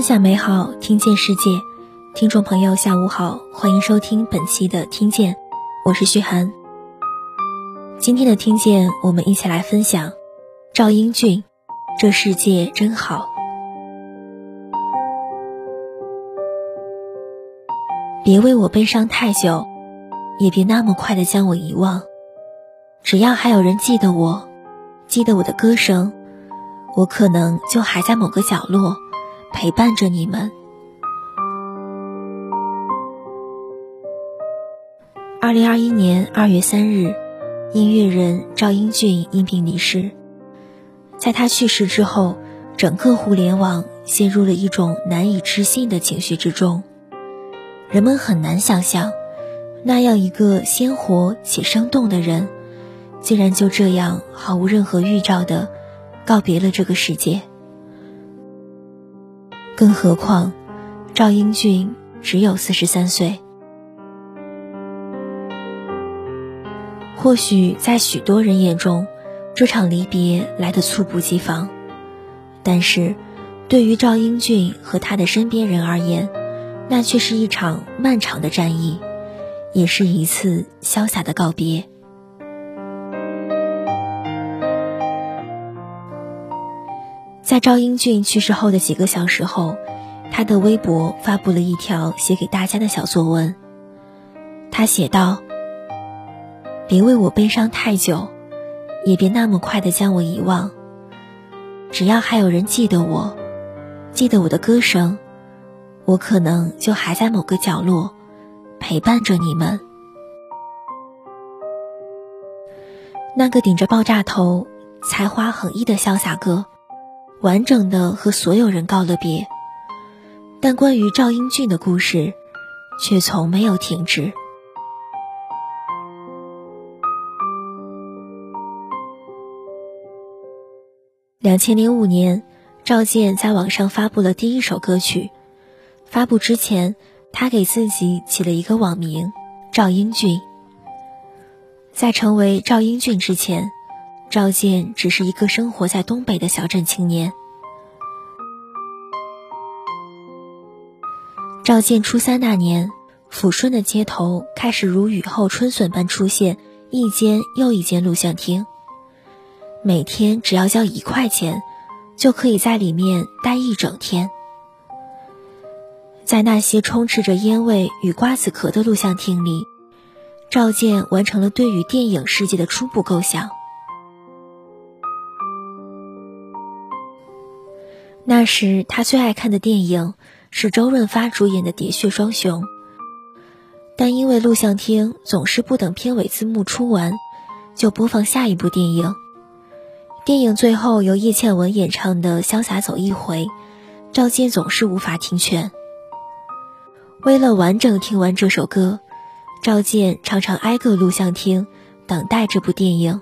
分享美好，听见世界。听众朋友，下午好，欢迎收听本期的《听见》，我是徐涵。今天的《听见》，我们一起来分享赵英俊《这世界真好》。别为我悲伤太久，也别那么快的将我遗忘。只要还有人记得我，记得我的歌声，我可能就还在某个角落。陪伴着你们。二零二一年二月三日，音乐人赵英俊因病离世。在他去世之后，整个互联网陷入了一种难以置信的情绪之中。人们很难想象，那样一个鲜活且生动的人，竟然就这样毫无任何预兆的告别了这个世界。更何况，赵英俊只有四十三岁。或许在许多人眼中，这场离别来得猝不及防，但是，对于赵英俊和他的身边人而言，那却是一场漫长的战役，也是一次潇洒的告别。在赵英俊去世后的几个小时后，他的微博发布了一条写给大家的小作文。他写道：“别为我悲伤太久，也别那么快的将我遗忘。只要还有人记得我，记得我的歌声，我可能就还在某个角落陪伴着你们。”那个顶着爆炸头、才华横溢的潇洒哥。完整的和所有人告了别，但关于赵英俊的故事，却从没有停止。两千零五年，赵健在网上发布了第一首歌曲。发布之前，他给自己起了一个网名“赵英俊”。在成为赵英俊之前。赵健只是一个生活在东北的小镇青年。赵健初三那年，抚顺的街头开始如雨后春笋般出现一间又一间录像厅。每天只要交一块钱，就可以在里面待一整天。在那些充斥着烟味与瓜子壳的录像厅里，赵健完成了对于电影世界的初步构想。那时他最爱看的电影是周润发主演的《喋血双雄》，但因为录像厅总是不等片尾字幕出完，就播放下一部电影。电影最后由叶倩文演唱的《潇洒走一回》，赵健总是无法听全。为了完整听完这首歌，赵健常常挨个录像厅等待这部电影。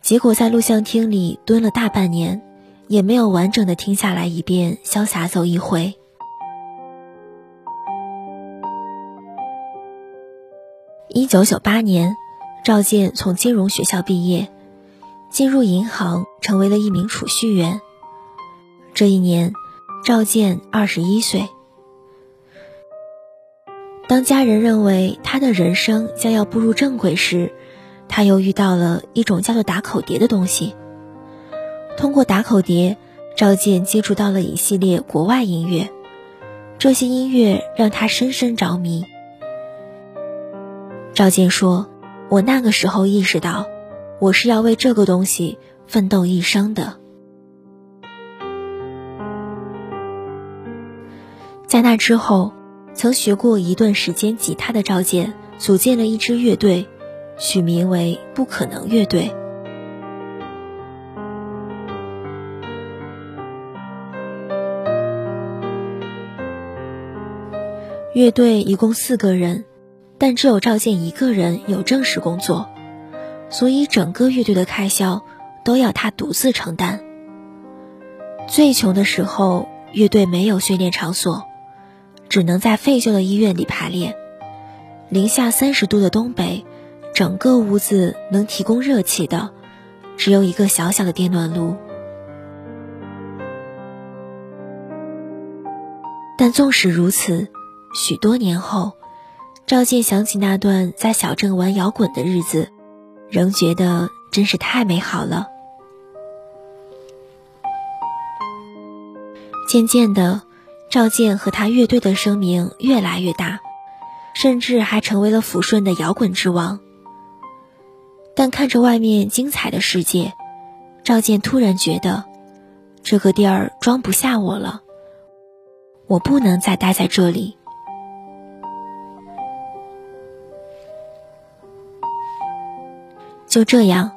结果在录像厅里蹲了大半年。也没有完整的听下来一遍《潇洒走一回》。一九九八年，赵健从金融学校毕业，进入银行，成为了一名储蓄员。这一年，赵健二十一岁。当家人认为他的人生将要步入正轨时，他又遇到了一种叫做打口碟的东西。通过打口碟，赵健接触到了一系列国外音乐，这些音乐让他深深着迷。赵健说：“我那个时候意识到，我是要为这个东西奋斗一生的。”在那之后，曾学过一段时间吉他的赵健组建了一支乐队，取名为“不可能乐队”。乐队一共四个人，但只有赵健一个人有正式工作，所以整个乐队的开销都要他独自承担。最穷的时候，乐队没有训练场所，只能在废旧的医院里排练。零下三十度的东北，整个屋子能提供热气的，只有一个小小的电暖炉。但纵使如此，许多年后，赵健想起那段在小镇玩摇滚的日子，仍觉得真是太美好了。渐渐的，赵健和他乐队的声名越来越大，甚至还成为了抚顺的摇滚之王。但看着外面精彩的世界，赵健突然觉得，这个地儿装不下我了。我不能再待在这里。就这样，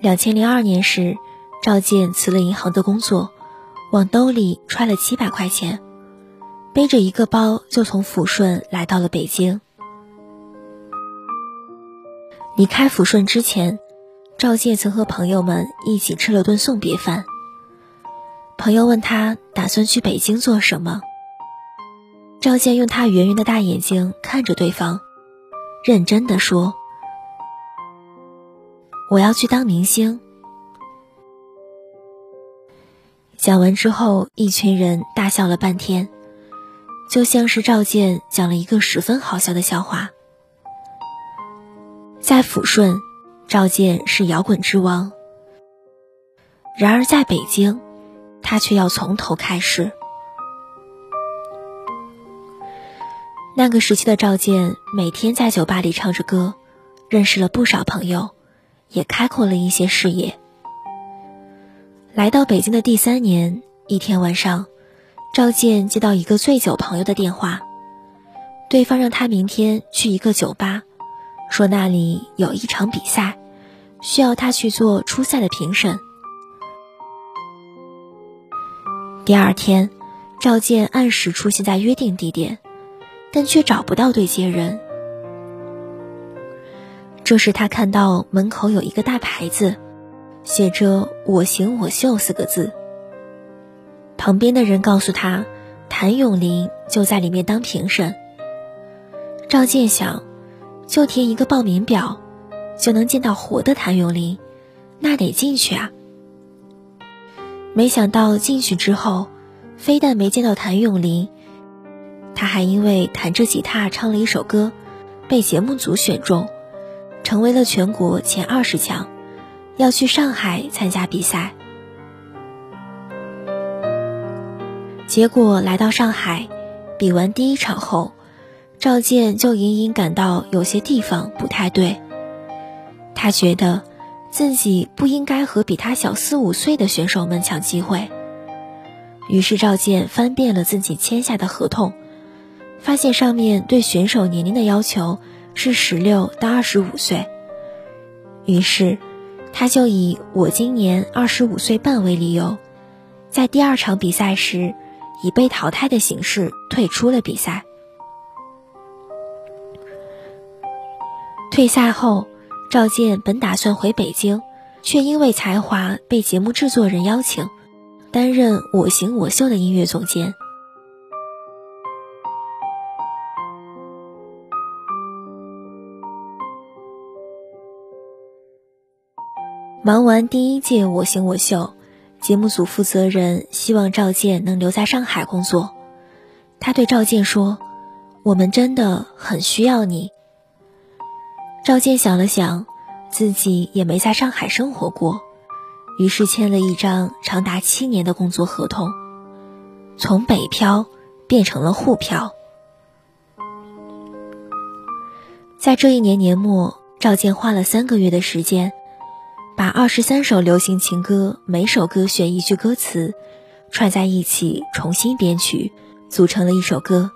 两千零二年时，赵健辞了银行的工作，往兜里揣了七百块钱，背着一个包就从抚顺来到了北京。离开抚顺之前，赵健曾和朋友们一起吃了顿送别饭。朋友问他打算去北京做什么，赵健用他圆圆的大眼睛看着对方，认真的说：“我要去当明星。”讲完之后，一群人大笑了半天，就像是赵健讲了一个十分好笑的笑话。在抚顺，赵健是摇滚之王。然而在北京，他却要从头开始。那个时期的赵健每天在酒吧里唱着歌，认识了不少朋友，也开阔了一些视野。来到北京的第三年，一天晚上，赵健接到一个醉酒朋友的电话，对方让他明天去一个酒吧。说那里有一场比赛，需要他去做初赛的评审。第二天，赵健按时出现在约定地点，但却找不到对接人。这时，他看到门口有一个大牌子，写着“我行我秀”四个字。旁边的人告诉他，谭咏麟就在里面当评审。赵健想。就填一个报名表，就能见到活的谭咏麟，那得进去啊！没想到进去之后，非但没见到谭咏麟，他还因为弹着吉他唱了一首歌，被节目组选中，成为了全国前二十强，要去上海参加比赛。结果来到上海，比完第一场后。赵健就隐隐感到有些地方不太对，他觉得自己不应该和比他小四五岁的选手们抢机会。于是赵健翻遍了自己签下的合同，发现上面对选手年龄的要求是十六到二十五岁。于是，他就以我今年二十五岁半为理由，在第二场比赛时以被淘汰的形式退出了比赛。退赛后，赵健本打算回北京，却因为才华被节目制作人邀请，担任《我行我秀》的音乐总监。忙完第一届《我行我秀》，节目组负责人希望赵健能留在上海工作。他对赵健说：“我们真的很需要你。”赵健想了想，自己也没在上海生活过，于是签了一张长达七年的工作合同，从北漂变成了沪漂。在这一年年末，赵健花了三个月的时间，把二十三首流行情歌每首歌选一句歌词，串在一起重新编曲，组成了一首歌，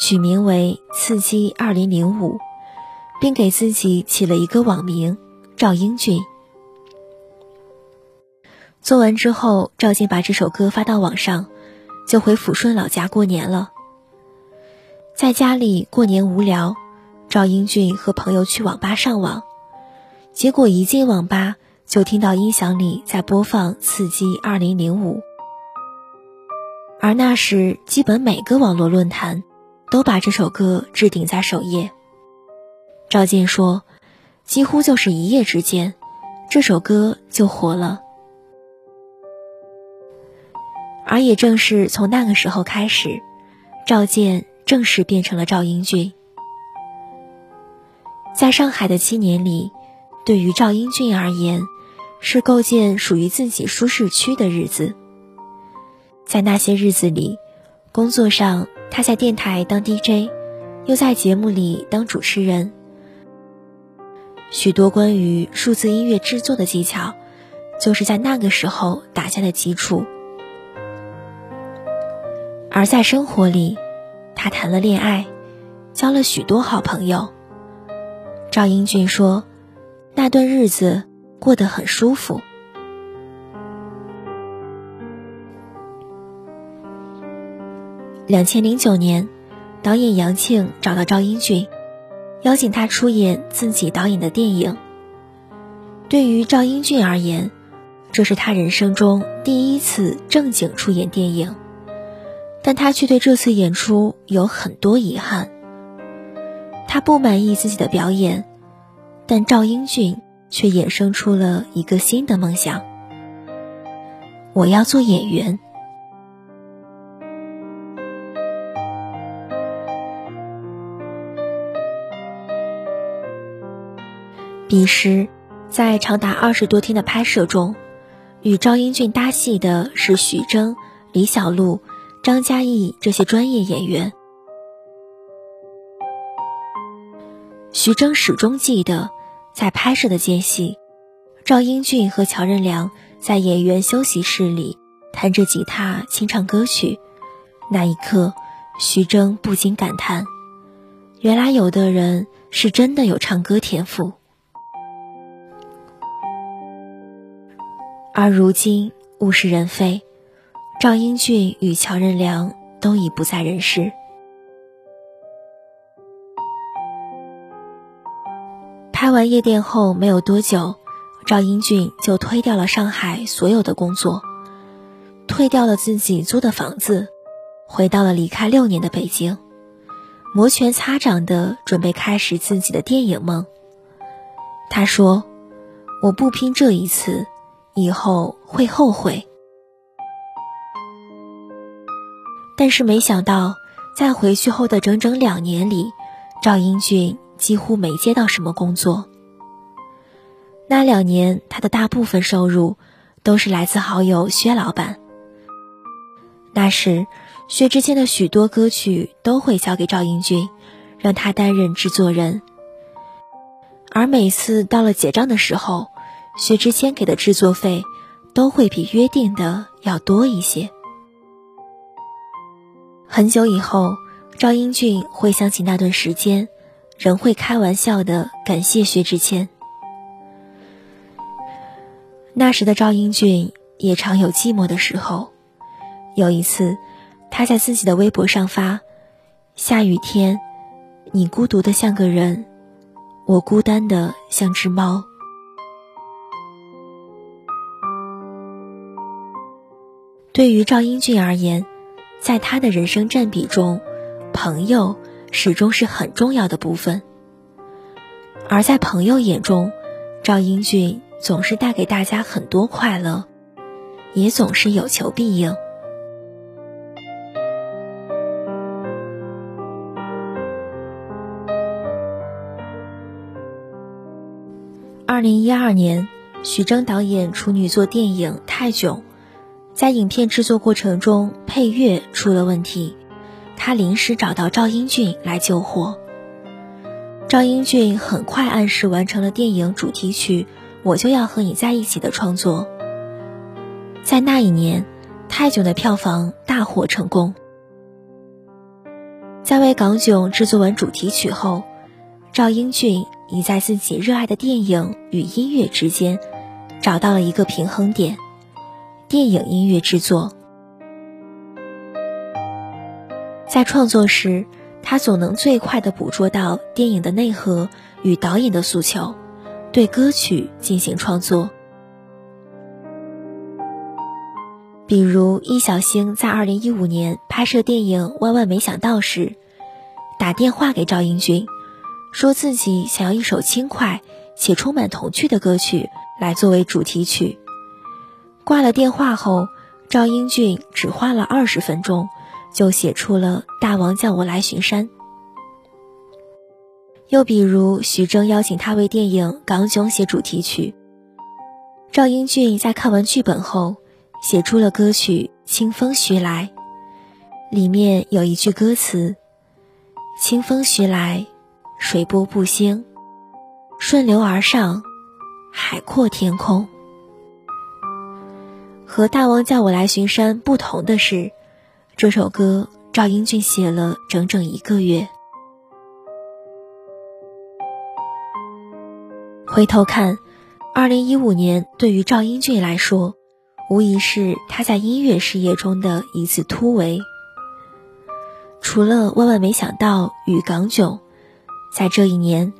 取名为《刺激二零零五》。并给自己起了一个网名赵英俊。做完之后，赵静把这首歌发到网上，就回抚顺老家过年了。在家里过年无聊，赵英俊和朋友去网吧上网，结果一进网吧就听到音响里在播放《刺激二零零五》，而那时基本每个网络论坛都把这首歌置顶在首页。赵健说：“几乎就是一夜之间，这首歌就火了。而也正是从那个时候开始，赵健正式变成了赵英俊。在上海的七年里，对于赵英俊而言，是构建属于自己舒适区的日子。在那些日子里，工作上他在电台当 DJ，又在节目里当主持人，许多关于数字音乐制作的技巧，就是在那个时候打下的基础。而在生活里，他谈了恋爱，交了许多好朋友。赵英俊说，那段日子过得很舒服。两千零九年，导演杨庆找到赵英俊，邀请他出演自己导演的电影。对于赵英俊而言，这是他人生中第一次正经出演电影。但他却对这次演出有很多遗憾。他不满意自己的表演，但赵英俊却衍生出了一个新的梦想：我要做演员。彼时，在长达二十多天的拍摄中，与赵英俊搭戏的是徐峥、李小璐。张嘉译这些专业演员，徐峥始终记得，在拍摄的间隙，赵英俊和乔任梁在演员休息室里弹着吉他清唱歌曲。那一刻，徐峥不禁感叹：原来有的人是真的有唱歌天赋。而如今，物是人非。赵英俊与乔任梁都已不在人世。开完夜店后没有多久，赵英俊就推掉了上海所有的工作，退掉了自己租的房子，回到了离开六年的北京，摩拳擦掌的准备开始自己的电影梦。他说：“我不拼这一次，以后会后悔。”但是没想到，在回去后的整整两年里，赵英俊几乎没接到什么工作。那两年，他的大部分收入都是来自好友薛老板。那时，薛之谦的许多歌曲都会交给赵英俊，让他担任制作人。而每次到了结账的时候，薛之谦给的制作费都会比约定的要多一些。很久以后，赵英俊回想起那段时间，仍会开玩笑的感谢薛之谦。那时的赵英俊也常有寂寞的时候。有一次，他在自己的微博上发：“下雨天，你孤独的像个人，我孤单的像只猫。”对于赵英俊而言，在他的人生占比中，朋友始终是很重要的部分。而在朋友眼中，赵英俊总是带给大家很多快乐，也总是有求必应。二零一二年，徐峥导演处女作电影《泰囧》。在影片制作过程中，配乐出了问题，他临时找到赵英俊来救火。赵英俊很快按时完成了电影主题曲《我就要和你在一起》的创作。在那一年，泰囧的票房大获成功。在为港囧制作完主题曲后，赵英俊已在自己热爱的电影与音乐之间找到了一个平衡点。电影音乐制作，在创作时，他总能最快的捕捉到电影的内核与导演的诉求，对歌曲进行创作。比如，易小星在二零一五年拍摄电影《万万没想到》时，打电话给赵英俊，说自己想要一首轻快且充满童趣的歌曲来作为主题曲。挂了电话后，赵英俊只花了二十分钟，就写出了《大王叫我来巡山》。又比如，徐峥邀请他为电影《港囧》写主题曲。赵英俊在看完剧本后，写出了歌曲《清风徐来》，里面有一句歌词：“清风徐来，水波不兴，顺流而上，海阔天空。”和《大王叫我来巡山》不同的是，这首歌赵英俊写了整整一个月。回头看，二零一五年对于赵英俊来说，无疑是他在音乐事业中的一次突围。除了《万万没想到》与《港囧》，在这一年，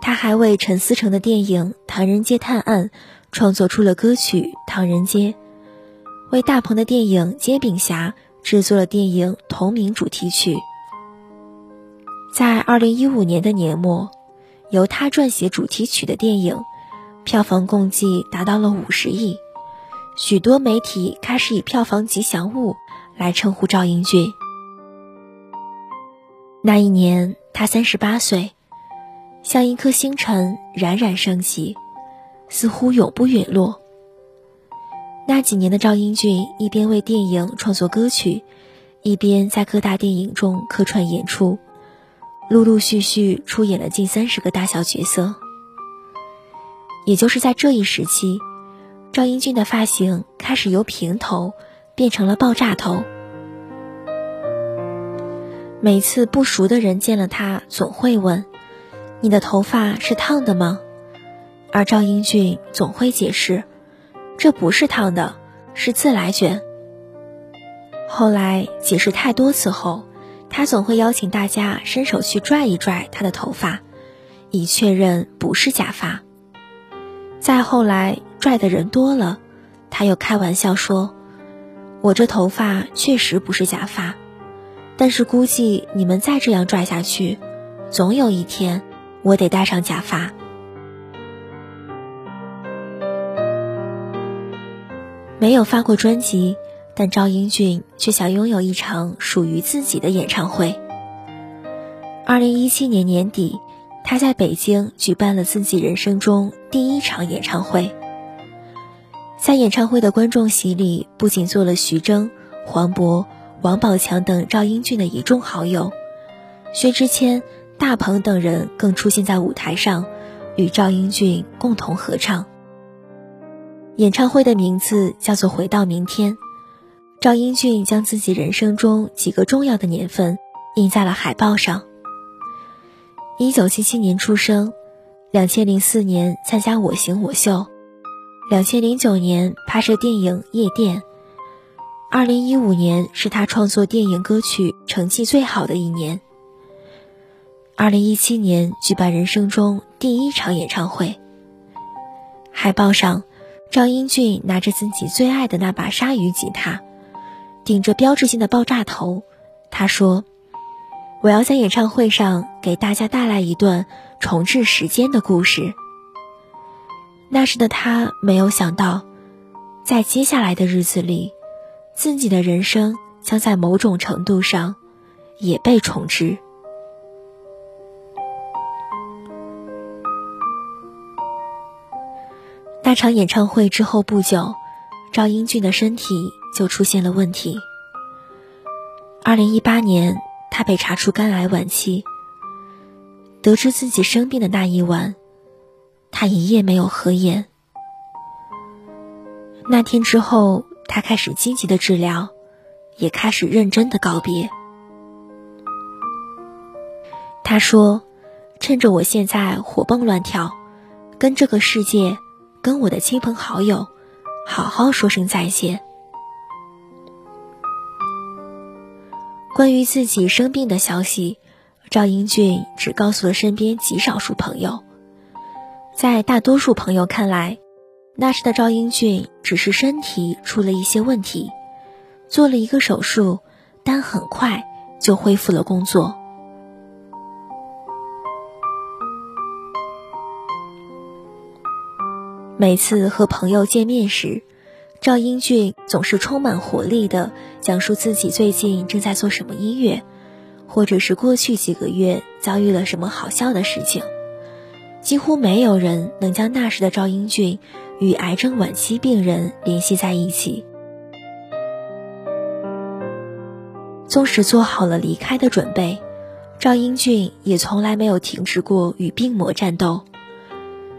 他还为陈思诚的电影《唐人街探案》创作出了歌曲《唐人街》，为大鹏的电影《煎饼侠》制作了电影同名主题曲。在二零一五年的年末。由他撰写主题曲的电影，票房共计达到了五十亿，许多媒体开始以票房吉祥物来称呼赵英俊。那一年他三十八岁，像一颗星辰冉冉升起，似乎永不陨落。那几年的赵英俊一边为电影创作歌曲，一边在各大电影中客串演出。陆陆续续出演了近三十个大小角色。也就是在这一时期，赵英俊的发型开始由平头变成了爆炸头。每次不熟的人见了他，总会问：“你的头发是烫的吗？”而赵英俊总会解释：“这不是烫的，是自来卷。”后来解释太多次后。他总会邀请大家伸手去拽一拽他的头发，以确认不是假发。再后来拽的人多了，他又开玩笑说：“我这头发确实不是假发，但是估计你们再这样拽下去，总有一天我得戴上假发。”没有发过专辑。但赵英俊却想拥有一场属于自己的演唱会。二零一七年年底，他在北京举办了自己人生中第一场演唱会。在演唱会的观众席里，不仅坐了徐峥、黄渤、王宝强等赵英俊的一众好友，薛之谦、大鹏等人更出现在舞台上，与赵英俊共同合唱。演唱会的名字叫做《回到明天》。赵英俊将自己人生中几个重要的年份印在了海报上。一九七七年出生，两千零四年参加《我型我秀》，两千零九年拍摄电影《夜店》，二零一五年是他创作电影歌曲成绩最好的一年。二零一七年举办人生中第一场演唱会。海报上，赵英俊拿着自己最爱的那把鲨鱼吉他。顶着标志性的爆炸头，他说：“我要在演唱会上给大家带来一段重置时间的故事。”那时的他没有想到，在接下来的日子里，自己的人生将在某种程度上也被重置。那场演唱会之后不久，赵英俊的身体。就出现了问题。二零一八年，他被查出肝癌晚期。得知自己生病的那一晚，他一夜没有合眼。那天之后，他开始积极的治疗，也开始认真的告别。他说：“趁着我现在活蹦乱跳，跟这个世界，跟我的亲朋好友，好好说声再见。”关于自己生病的消息，赵英俊只告诉了身边极少数朋友。在大多数朋友看来，那时的赵英俊只是身体出了一些问题，做了一个手术，但很快就恢复了工作。每次和朋友见面时，赵英俊总是充满活力的讲述自己最近正在做什么音乐，或者是过去几个月遭遇了什么好笑的事情。几乎没有人能将那时的赵英俊与癌症晚期病人联系在一起。纵使做好了离开的准备，赵英俊也从来没有停止过与病魔战斗。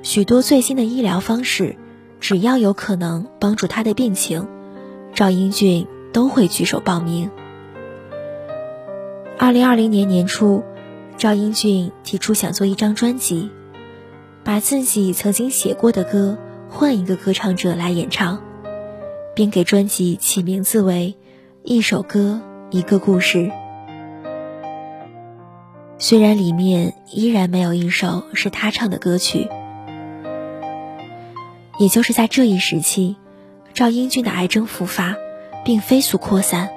许多最新的医疗方式，只要有可能帮助他的病情，赵英俊都会举手报名。二零二零年年初，赵英俊提出想做一张专辑。把自己曾经写过的歌换一个歌唱者来演唱，并给专辑起名字为《一首歌一个故事》。虽然里面依然没有一首是他唱的歌曲。也就是在这一时期，赵英俊的癌症复发，并飞速扩散。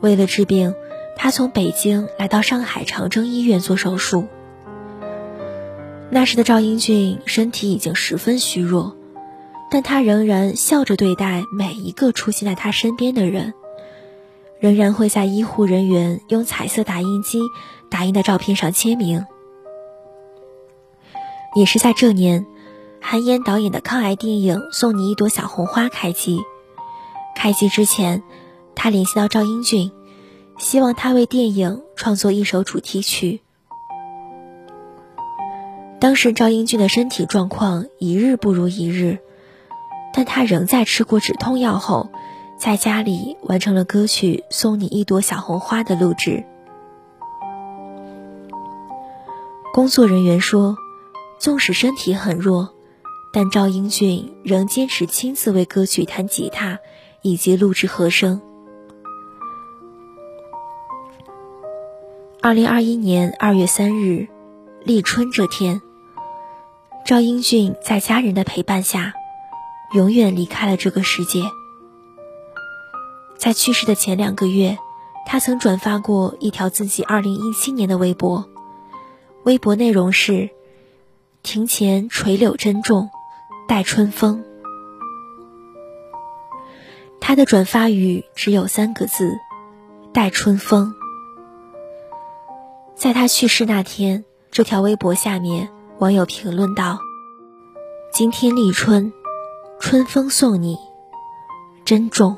为了治病，他从北京来到上海长征医院做手术。那时的赵英俊身体已经十分虚弱，但他仍然笑着对待每一个出现在他身边的人，仍然会在医护人员用彩色打印机打印的照片上签名。也是在这年，韩延导演的抗癌电影《送你一朵小红花》开机。开机之前，他联系到赵英俊，希望他为电影创作一首主题曲。当时赵英俊的身体状况一日不如一日，但他仍在吃过止痛药后，在家里完成了歌曲《送你一朵小红花》的录制。工作人员说，纵使身体很弱，但赵英俊仍坚持亲自为歌曲弹吉他以及录制和声。二零二一年二月三日，立春这天。赵英俊在家人的陪伴下，永远离开了这个世界。在去世的前两个月，他曾转发过一条自己2017年的微博，微博内容是：“庭前垂柳珍重，待春风。”他的转发语只有三个字：“待春风。”在他去世那天，这条微博下面。网友评论道：“今天立春，春风送你，珍重。”